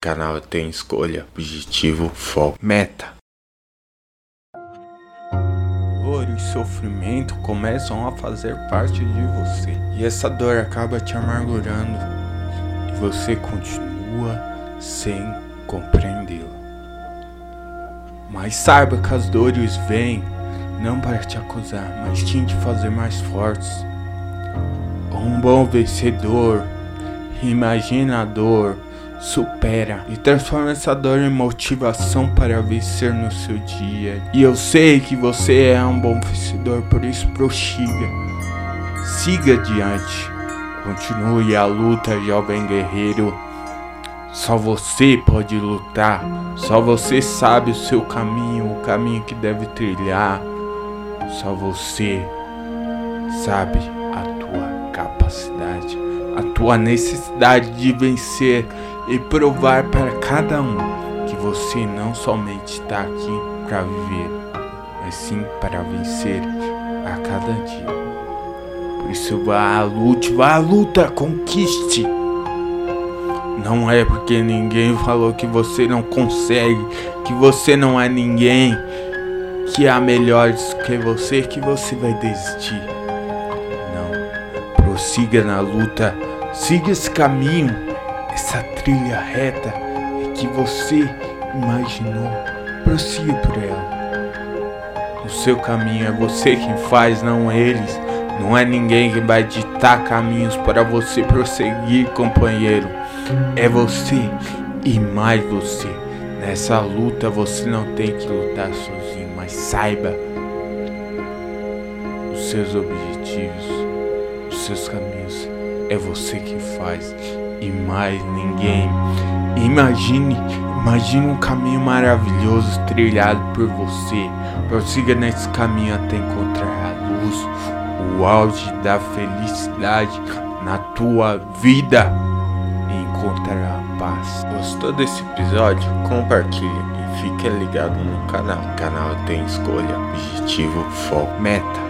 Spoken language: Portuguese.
Canal tem escolha, objetivo, foco, meta. Dor e sofrimento começam a fazer parte de você. E essa dor acaba te amargurando. E você continua sem compreendê-la. Mas saiba que as dores vêm não para te acusar, mas sim te fazer mais fortes. Um bom vencedor, imaginador, supera e transforma essa dor em motivação para vencer no seu dia. E eu sei que você é um bom vencedor, por isso prossiga. Siga adiante. Continue a luta, jovem guerreiro. Só você pode lutar. Só você sabe o seu caminho, o caminho que deve trilhar. Só você sabe a tua capacidade, a tua necessidade de vencer e provar para cada um que você não somente está aqui para viver, mas sim para vencer a cada dia. Por isso vá à luta, vá à luta, conquiste. Não é porque ninguém falou que você não consegue, que você não é ninguém, que há melhores que você, que você vai desistir. Não. Prossiga na luta, siga esse caminho essa trilha reta que você imaginou. Prossiga por ela. O seu caminho é você quem faz, não eles. Não é ninguém que vai ditar caminhos para você prosseguir, companheiro. É você e mais você. Nessa luta você não tem que lutar sozinho, mas saiba os seus objetivos, os seus caminhos. É você que faz e mais ninguém. Imagine, imagine um caminho maravilhoso trilhado por você. Prossiga nesse caminho até encontrar a luz, o auge da felicidade na tua vida e encontrar a paz. Gostou desse episódio? Compartilhe e fique ligado no canal. O canal tem escolha, objetivo, foco, meta